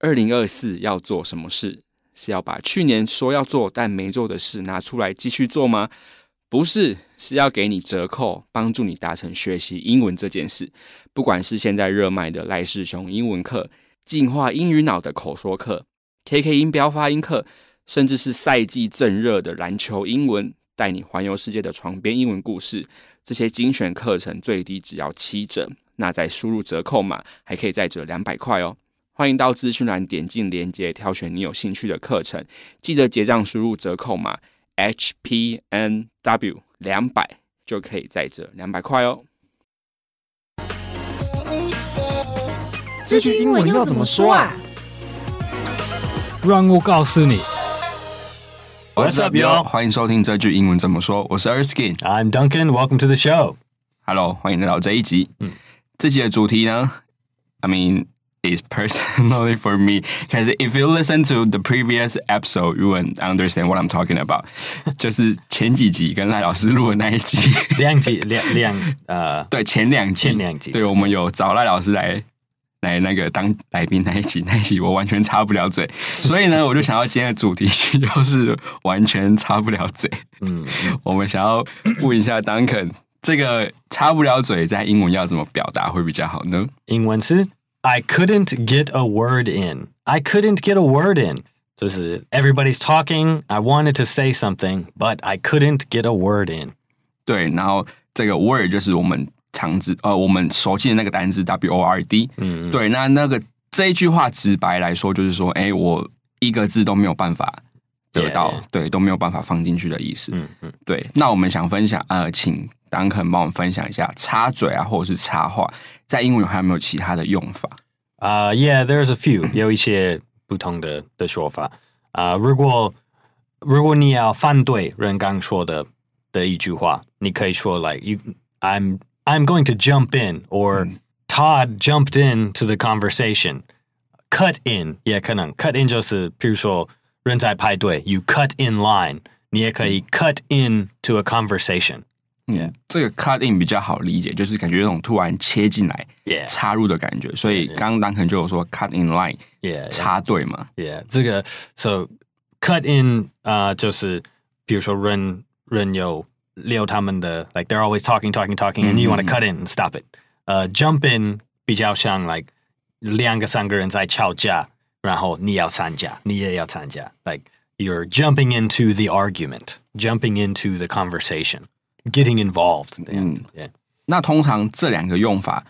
二零二四要做什么事？是要把去年说要做但没做的事拿出来继续做吗？不是，是要给你折扣，帮助你达成学习英文这件事。不管是现在热卖的赖世雄英文课、进化英语脑的口说课、KK 音标发音课，甚至是赛季正热的篮球英文，带你环游世界的床边英文故事，这些精选课程最低只要七折。那再输入折扣码，还可以再折两百块哦。欢迎到资讯栏点进链接，挑选你有兴趣的课程。记得结账输入折扣码 HPNW 两百，就可以再折两百块哦。这句英文要怎么说啊？让我告诉你。What's up, yo？欢迎收听这句英文怎么说。我是 Erskine，I'm Duncan。Welcome to the show。Hello，欢迎来到这一集。嗯，这集的主题呢？I mean。Is personally for me because if you listen to the previous episode, you will understand what I'm talking about。就是前几集跟赖老师录的那一集，两集两两呃，对，前两集，前两集，对，我们有找赖老师来来那个当来宾那一集，那一集我完全插不了嘴，所以呢，我就想要今天的主题就是完全插不了嘴。嗯，我们想要问一下 Duncan，这个插不了嘴在英文要怎么表达会比较好呢？英文是。I couldn't get a word in. I couldn't get a word in. 就是 everybody's talking. I wanted to say something, but I couldn't get a word in. 对，然后这个 word 就是我们常知呃我们熟悉的那个单字 W O R D。嗯，对，那那个这一句话直白来说就是说，哎，我一个字都没有办法 得到，yeah, yeah. 对，都没有办法放进去的意思。嗯嗯，对。那我们想分享呃，请 Duncan 帮我们分享一下插嘴啊，或者是插话。在英文还有没有其他的用法？啊、uh,，Yeah，there's a few，有一些不同的的说法啊。Uh, 如果如果你要反对人刚说的的一句话，你可以说 like you，I'm I'm going to jump in，or、嗯、Todd jumped in to the conversation。Cut in 也可能，cut in 就是，比如说人在排队，you cut in line，你也可以 cut in to a conversation。嗯，这个 cut in 比较好理解，就是感觉那种突然切进来、yeah. 插入的感觉。所以刚刚可能就有说 cut in line，yeah, 插队嘛。Yeah，这个 so cut in 啊、uh,，就是比如说人人有留他们的，like they're always talking, talking, talking,、嗯、and you want to cut in and stop it。呃、uh,，jump in 比较像 like 两个三个人在吵架， 然后你要参加，你也要参加，like you're jumping into the argument, jumping into the conversation。Getting involved，嗯，yeah. 那通常这两个用法，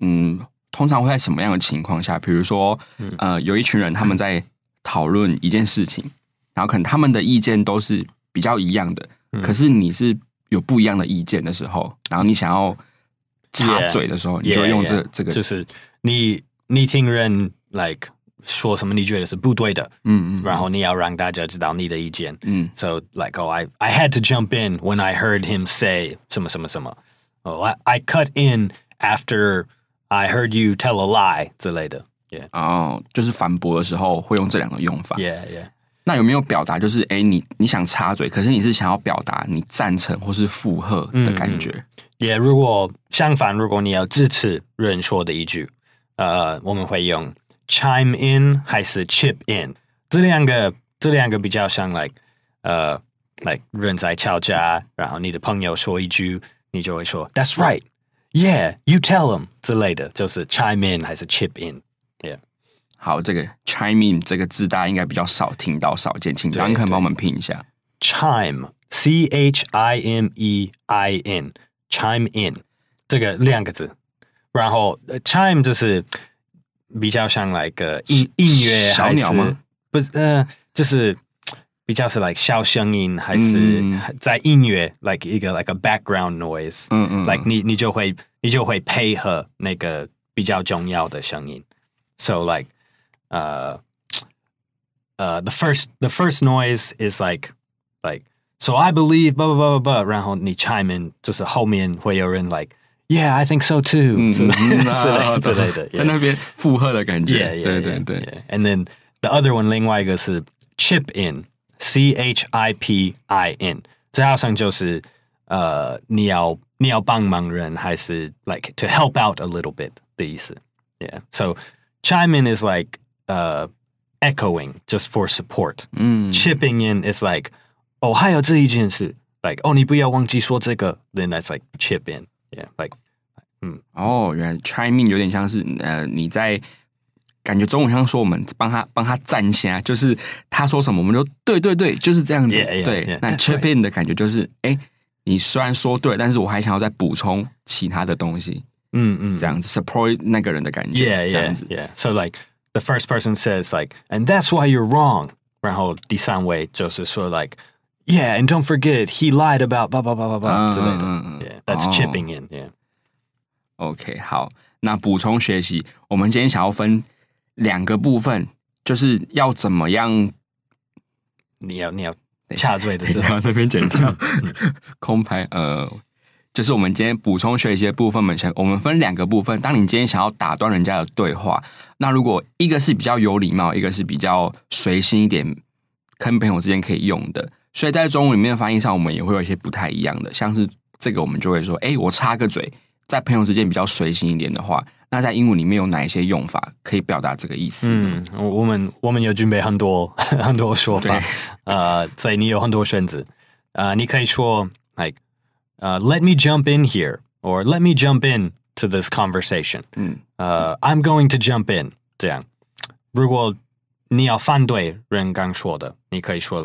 嗯，通常会在什么样的情况下？比如说，嗯、呃，有一群人他们在讨论一件事情，然后可能他们的意见都是比较一样的，嗯、可是你是有不一样的意见的时候，然后你想要插嘴的时候，yeah, 你就会用这 yeah, 这个，就是你你听人 like。 说什么你觉得是不对的，嗯嗯，然后你要让大家知道你的意见，嗯，so like oh I I had to jump in when I heard him say 什么什么什么，oh I I cut in after I heard you tell a lie 之类的，yeah，哦，就是反驳的时候会用这两个用法，yeah yeah，那有没有表达就是哎你你想插嘴，可是你是想要表达你赞成或是附和的感觉，，yeah，如果相反，如果你要支持人说的一句，呃，我们会用。Chime in 还是 chip in？这两个这两个比较像，like 呃、uh,，like 人在吵架，然后你的朋友说一句，你就会说 That's right, yeah, you tell them 之类的，就是 chime in 还是 chip in？Yeah，好，这个 chime in 这个字大家应该比较少听到，少见，请 Duncan 帮我们拼一下，chime，c h i m e i n，chime in 这个两个字，然后、uh, chime 就是。比较像 like 音音乐还是小鸟吗？不是，呃，就是比较是 like 小声音，还是在音乐、嗯、like 一个 like a background noise，嗯嗯，like 你你就会你就会配合那个比较重要的声音，so like 呃呃 the first the first noise is like like so I believe blah blah blah blah blah，然后你 chime in 就是后面会有人 like。 Yeah, I think so too. 嗯，之类的，之类的，在那边附和的感觉。Yeah, 对对对。And then the other one，另外一个是 chip in，C H I P I N，这好像就是呃，你要你要帮忙人，还是 like to help out a little bit 的意思。Yeah. So chime in is like 呃、uh,，echoing just for support。嗯，chipping in is like，哦，还有这一件事，like，哦，你不要忘记说这个，then that's like chip in，yeah，like，嗯，哦，原来 try mean 有点像是呃，你在感觉中文像说我们帮他帮他站下，就是他说什么我们就对对对，就是这样子。Yeah, yeah, 对 yeah, 那 chip in 的感觉就是，哎，你虽然说对，但是我还想要再补充其他的东西。嗯嗯，这样子 support 那个人的感觉 Yeah, 这 yeah, 样子 yeah. So like the first person says like, and that's why you're wrong. 然后第三位就是说 like, yeah, and don't forget he lied about blah blah blah blah blah 之类的。Yeah, that's 哦 chipping in. Yeah. OK，好，那补充学习，我们今天想要分两个部分，就是要怎么样你要你要下坠的时候，那边剪掉 空拍，呃，就是我们今天补充学习的部分，我们先我们分两个部分。当你今天想要打断人家的对话，那如果一个是比较有礼貌，一个是比较随性一点，跟朋友之间可以用的，所以在中文里面翻译上，我们也会有一些不太一样的。像是这个，我们就会说，哎，我插个嘴，在朋友之间比较随性一点的话，那在英文里面有哪一些用法可以表达这个意思？嗯，我我们我们有准备很多 很多说法，呃，所以你有很多选择，呃，你可以说 like，呃、uh,，Let me jump in here，or Let me jump in to this conversation。嗯，呃、uh,，I'm going to jump in。这样，如果你要反对人刚说的，你可以说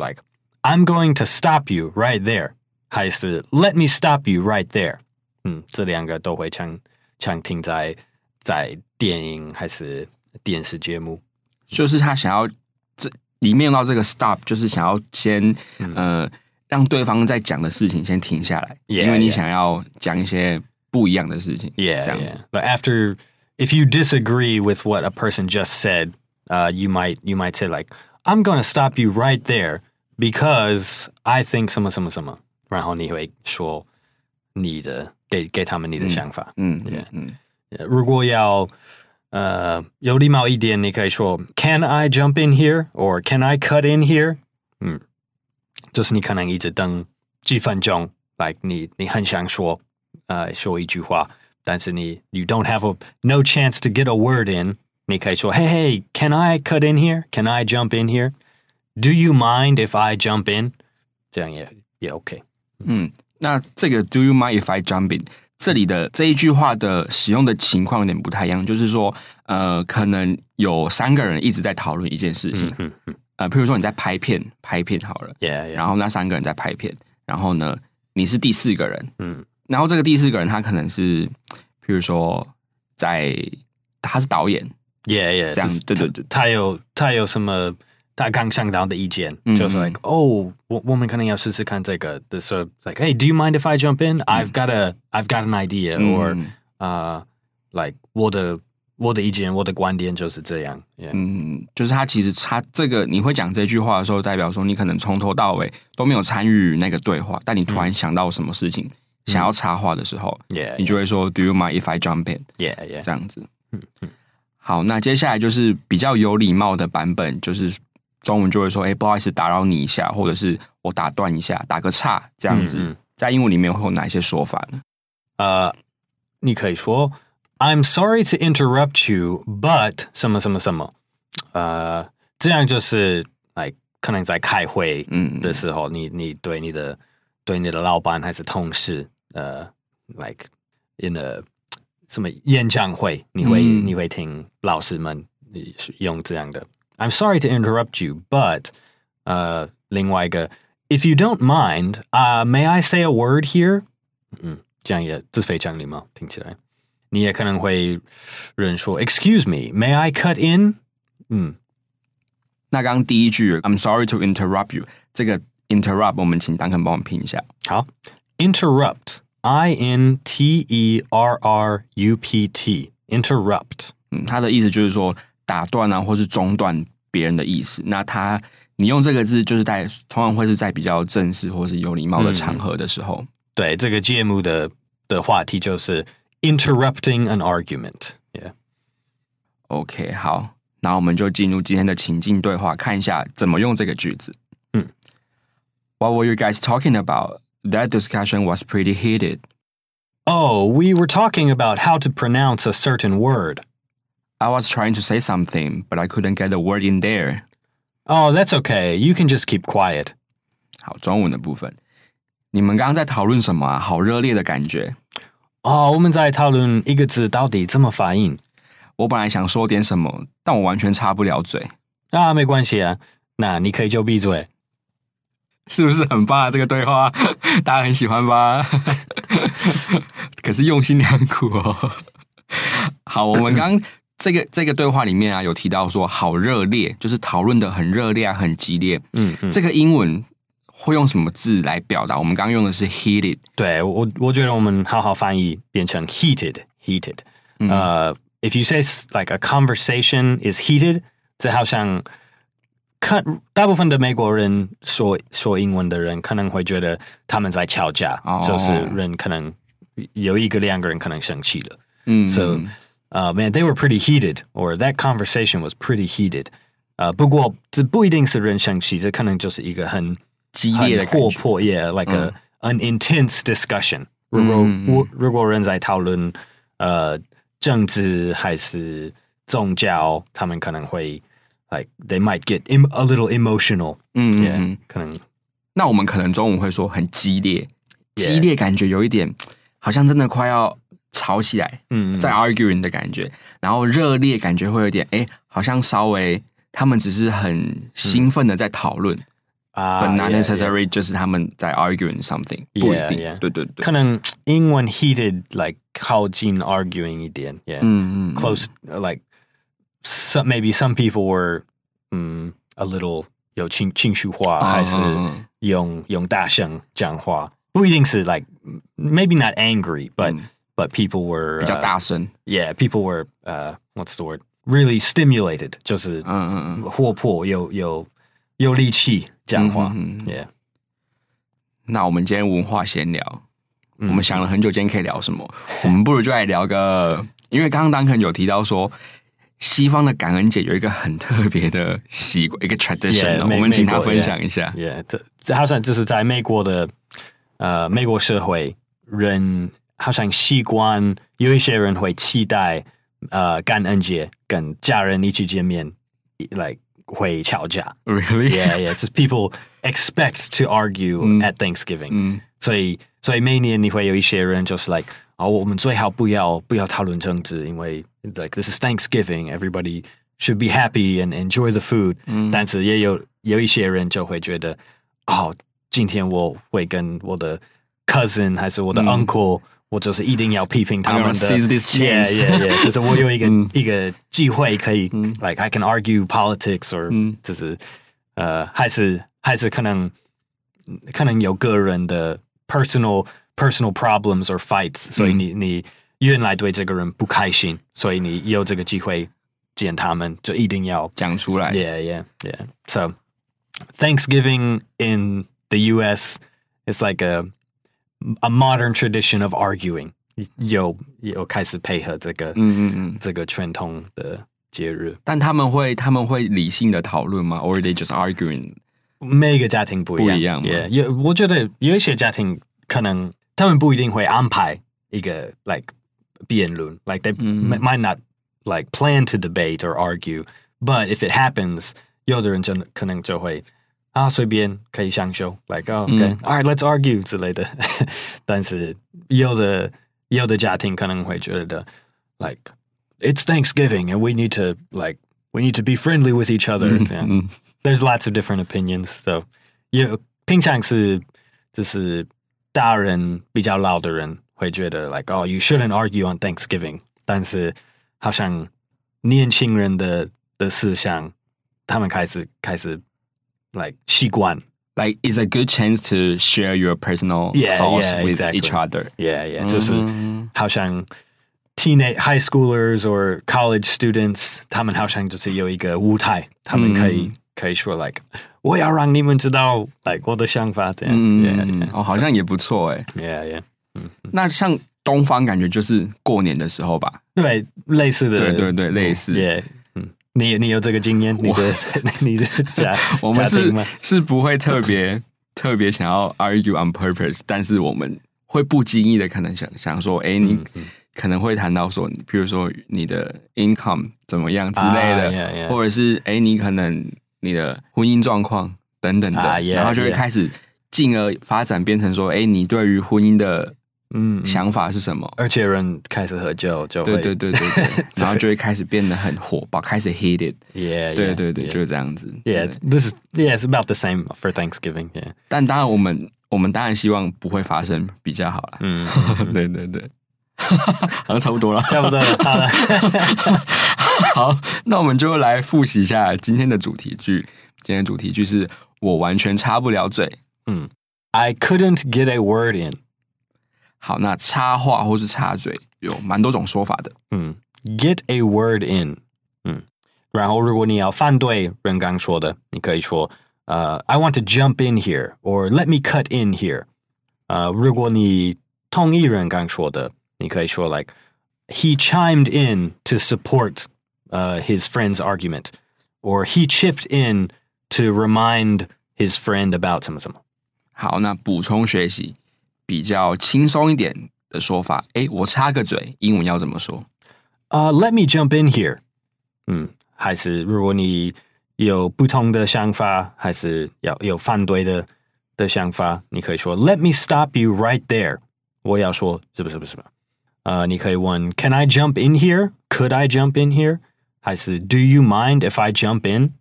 like，I'm going to stop you right there，还是 Let me stop you right there。嗯，这两个都会常常听在在电影还是电视节目。就是他想要这里面用到这个 stop，就是想要先、嗯、呃让对方在讲的事情先停下来 Yeah, 因为你 yeah. 想要讲一些不一样的事情 Yeah, 这样 yeah. 子。 But after, if you disagree with what a person just said, uh, you might you might say like, "I'm going to stop you right there because I think 什么什么什么。”然后你会说你的给给他们你的想法。嗯 Yeah. 嗯如果要呃有礼貌一点，你可以说 "Can I jump in here?" or "Can I cut in here?" 嗯，就是你可能一直等几分钟，like 你你很想说呃说一句话，但是你 you don't have a no chance to get a word in，你可以说 "Hey hey, can I cut in here? Can I jump in here? Do you mind if I jump in?" 这样也也 OK。嗯，那这个 Do you mind if I jump in？这里的这一句话的使用的情况有点不太一样，就是说，呃，可能有三个人一直在讨论一件事情，嗯嗯呃，譬如说你在拍片，拍片好了，，Yeah yeah，然后那三个人在拍片，然后呢，你是第四个人，嗯。然后这个第四个人他可能是，譬如说在他是导演，Yeah, yeah，这样就是对对对。他有他有什么他刚想到的意见，嗯。就是 like 哦，我我们可能要试试看这个的时候，like hey, do you mind if I jump in? I've got a I've got an idea, 嗯。or 啊，like 我的我的意见，我的观点就是这样嗯，就是他其实他这个你会讲这句话的时候，代表说你可能从头到尾都没有参与那个对话，但你突然想到什么事情、想要插话的时候你就会说 Do you mind if I jump in？yeah yeah，这样子。嗯嗯。好，那接下来就是比较有礼貌的版本，就是中文就会说：“哎，不好意思，打扰你一下，或者是我打断一下，打个岔。”这样子，在英文里面会有哪些说法呢？呃，你可以说 I'm sorry to interrupt you, but 什么什么什么，呃，这样就是 like 可能在开会嗯的时候，你你对你的对你的老板还是同事，呃，like in a 什么演讲会，你会、嗯你会听老师们用这样的。I'm sorry to interrupt you, but 呃，另外一个，If you don't mind, uh, may I say a word here？嗯，这样也这非常礼貌，听起来。你也可能会人说，Excuse me, may I cut in？嗯。那刚刚第一句 "I'm sorry to interrupt you" 这个 interrupt 我们请 Duncan 帮我们拼一下。好，interrupt, I N T E R R U P T, interrupt。嗯，它的意思就是说 打断啊，或是中断别人的意思。那它你用这个字，就是在通常会是在比较正式或是有礼貌的场合的时候。对，这个节目的的话题就是 interrupting an argument。Yeah. OK，好，那我们就进入今天的情境对话，看一下怎么用这个句子。嗯，What were you guys talking about? That discussion was pretty heated. Oh, we were talking about how to pronounce a certain word. I was trying to say something, but I couldn't get the word in there. Oh, that's okay. You can just keep quiet. 好，中文的部分，你们刚刚在讨论什么啊？好热烈的感觉。哦，我们在讨论一个字到底怎么发音。我本来想说点什么，但我完全插不了嘴。啊，没关系啊，那你可以就闭嘴。是不是很棒啊？这个对话 大家很喜欢吧？可是用心良苦哦。好，我们刚这个这个对话里面啊，有提到说好热烈，就是讨论的很热烈啊，很激烈。嗯，嗯，这个英文会用什么字来表达？我们刚刚用的是 heated。对，我我觉得我们好好翻译变成 heated，heated。呃、uh, if you say like a conversation is heated，这好像。看大部分的美国人说说英文的人可能会觉得他们在吵架，oh. 就是人可能有一个两个人可能生气了。嗯、mm.，so 呃、uh,，man they were pretty heated or that conversation was pretty heated。呃，不过这不一定是人生气，这可能就是一个很激烈的活泼，yeah，like a、mm. an intense discussion。如果我、mm. 如果人在讨论呃政治还是宗教，他们可能会。Like they might get a little emotional，嗯，yeah, 可能。那我们可能中午会说很激烈，yeah. 激烈感觉有一点，好像真的快要 吵起来，嗯，在 arguing 的感觉。然后热烈感觉会有点，哎，好像稍微他们只是很兴奋的在讨论啊，but not necessary，就是他们在 arguing something，不一定，对对对。可能英文 heated like 靠近 arguing 一点，yeah，嗯嗯，close like。Some maybe some people were 嗯 a little 有情情绪化，还是用用大声讲话，不一定是 like maybe not angry, but people were 比较大声。Yeah, people were uh what's the word? Really stimulated，就是嗯嗯嗯活泼有有有力气讲话。嗯 Yeah。那我们今天文化闲聊，我们想了很久，今天可以聊什么？我们不如就来聊个，因为刚刚 Duncan 有提到说。西方的感恩节有一个很特别的习惯，一个 tradition，、我们请他分享一下。Yeah，, yeah 这这好像这是在美国的呃美国社会，人好像习惯有一些人会期待呃感恩节跟家人一起见面，like 会吵架。Really？Yeah，Yeah，就是 people expect to argue at Thanksgiving，、嗯、所以所以每年你会有一些人就是 like。哦，我们最好不要不要讨论政治，因为 like this is Thanksgiving, everybody should be happy and enjoy the food。嗯，但是也有有一些人就会觉得，哦，今天我会跟我的 cousin 还是我的 uncle，、嗯、 我就是一定要批评他们的。Seize this chance. Yeah, yeah, yeah. 就是我有一个、嗯、一个机会可以、嗯、，like I can argue politics or，、嗯、就是呃，还是还是可能可能有个人的 personal。personal problems or fights，、嗯、所以你你原来对这个人不开心，所以你有这个机会见他们，就一定要讲出来。Yeah, yeah, yeah. So Thanksgiving in the U.S. is like a a modern tradition of arguing，有有开始配合这个嗯嗯嗯这个传统的节日，但他们会他们会理性的讨论吗？Or they just arguing？每一个家庭不一样，不一样。Yeah, 有我觉得有一些家庭可能。他们不一定会安排一个 like 辩论，like they might not like plan to debate or argue, but if it happens，有的人真的可能就会 啊随便可以相修，like oh, okay, all right, let's argue 之类的。但是有的有的家庭可能会觉得 like it's Thanksgiving and we need to like we need to be friendly with each other. Yeah. There's lots of different opinions, so 有平常是就是。大人比较老的人会觉得，like oh you shouldn't argue on Thanksgiving，但是好像年轻人的的思想，他们开始开始 like 习惯，like it's a good chance to share your personal thoughts yeah, yeah, with exactly. each other. Yeah, yeah，、嗯、就是好像 teenage high schoolers or college students，他们好像就是有一个舞台，他们可以、嗯、可以说 like。我要让你们知道，like 我的想法这样，嗯 yeah, yeah. 哦，好像也不错哎，yeah yeah，嗯，那像东方感觉就是过年的时候吧，对，类似的，对对对，类似，yeah, 嗯， 你你有这个经验，你的 你的家，我们是是不会特别特别想要 argue on purpose，但是我们会不经意的可能想想说，哎，你可能会谈到说，比如说你的 income 怎么样之类的，uh, yeah, yeah. 或者是哎，你可能你的婚姻状况等等的，uh, yeah, 然后就会开始进而发展变成说，哎，你对于婚姻的嗯想法是什么？而且人开始喝酒就对对对对对，然后就会开始变得很火爆，开始 heated，yeah, 对对对就是这样子。Yeah，this is yeah，it's about the same for Thanksgiving。Yeah，但当然我们我们当然希望不会发生比较好了。嗯，对对对。好像差不多了，差不多了。好了，好，那我们就来复习一下今天的主题句。今天主题句是我完全插不了嘴。嗯，I couldn't get a word in。好，那插话或是插嘴有蛮多种说法的。嗯，get a word in。嗯，然后如果你要反对人刚说的，你可以说呃、uh,，I want to jump in here，or let me cut in here。呃，如果你同意人刚说的。你可以说 like he chimed in to support uh, his friend's argument, or he chipped in to remind his friend about 什么什么。好，那补充学习 比较轻松一点的说法，诶，我插个嘴，英文要怎么说？呃、uh,，Let me jump in here。嗯，还是如果你有不同的想法，还是要有反对的的想法，你可以说 Let me stop you right there。我要说是不是不是吧？呃，你可以问 Can I jump in here? Could I jump in here? 还是 Do you mind if I jump in?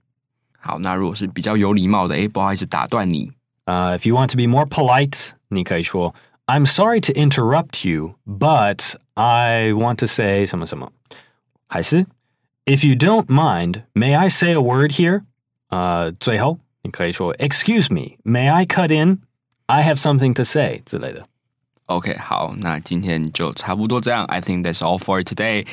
好，那如果是比较有礼貌的，诶，不好意思打断你。呃、uh,，If you want to be more polite，你可以说 I'm sorry to interrupt you, but I want to say 什么什么。还是 If you don't mind, may I say a word here？呃、uh,，最后你可以说 Excuse me, may I cut in? I have something to say 之类的。OK，好，那今天就差不多这样。I think that's all for today。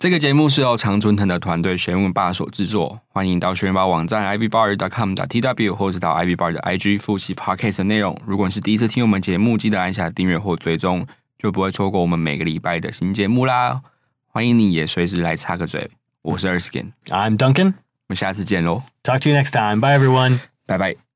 这个节目是由常春藤的团队学问霸所制作。欢迎到学问吧网站 ivybar.com.tw，或是到 ivybar 的 IG 复习 Podcast 的内容。如果你是第一次听我们节目，记得按下订阅或追踪，就不会错过我们每个礼拜的新节目啦。欢迎你也随时来插个嘴。我是 Erskine，I'm Duncan，我们下次见喽。Talk to you next time. Bye everyone. Bye bye.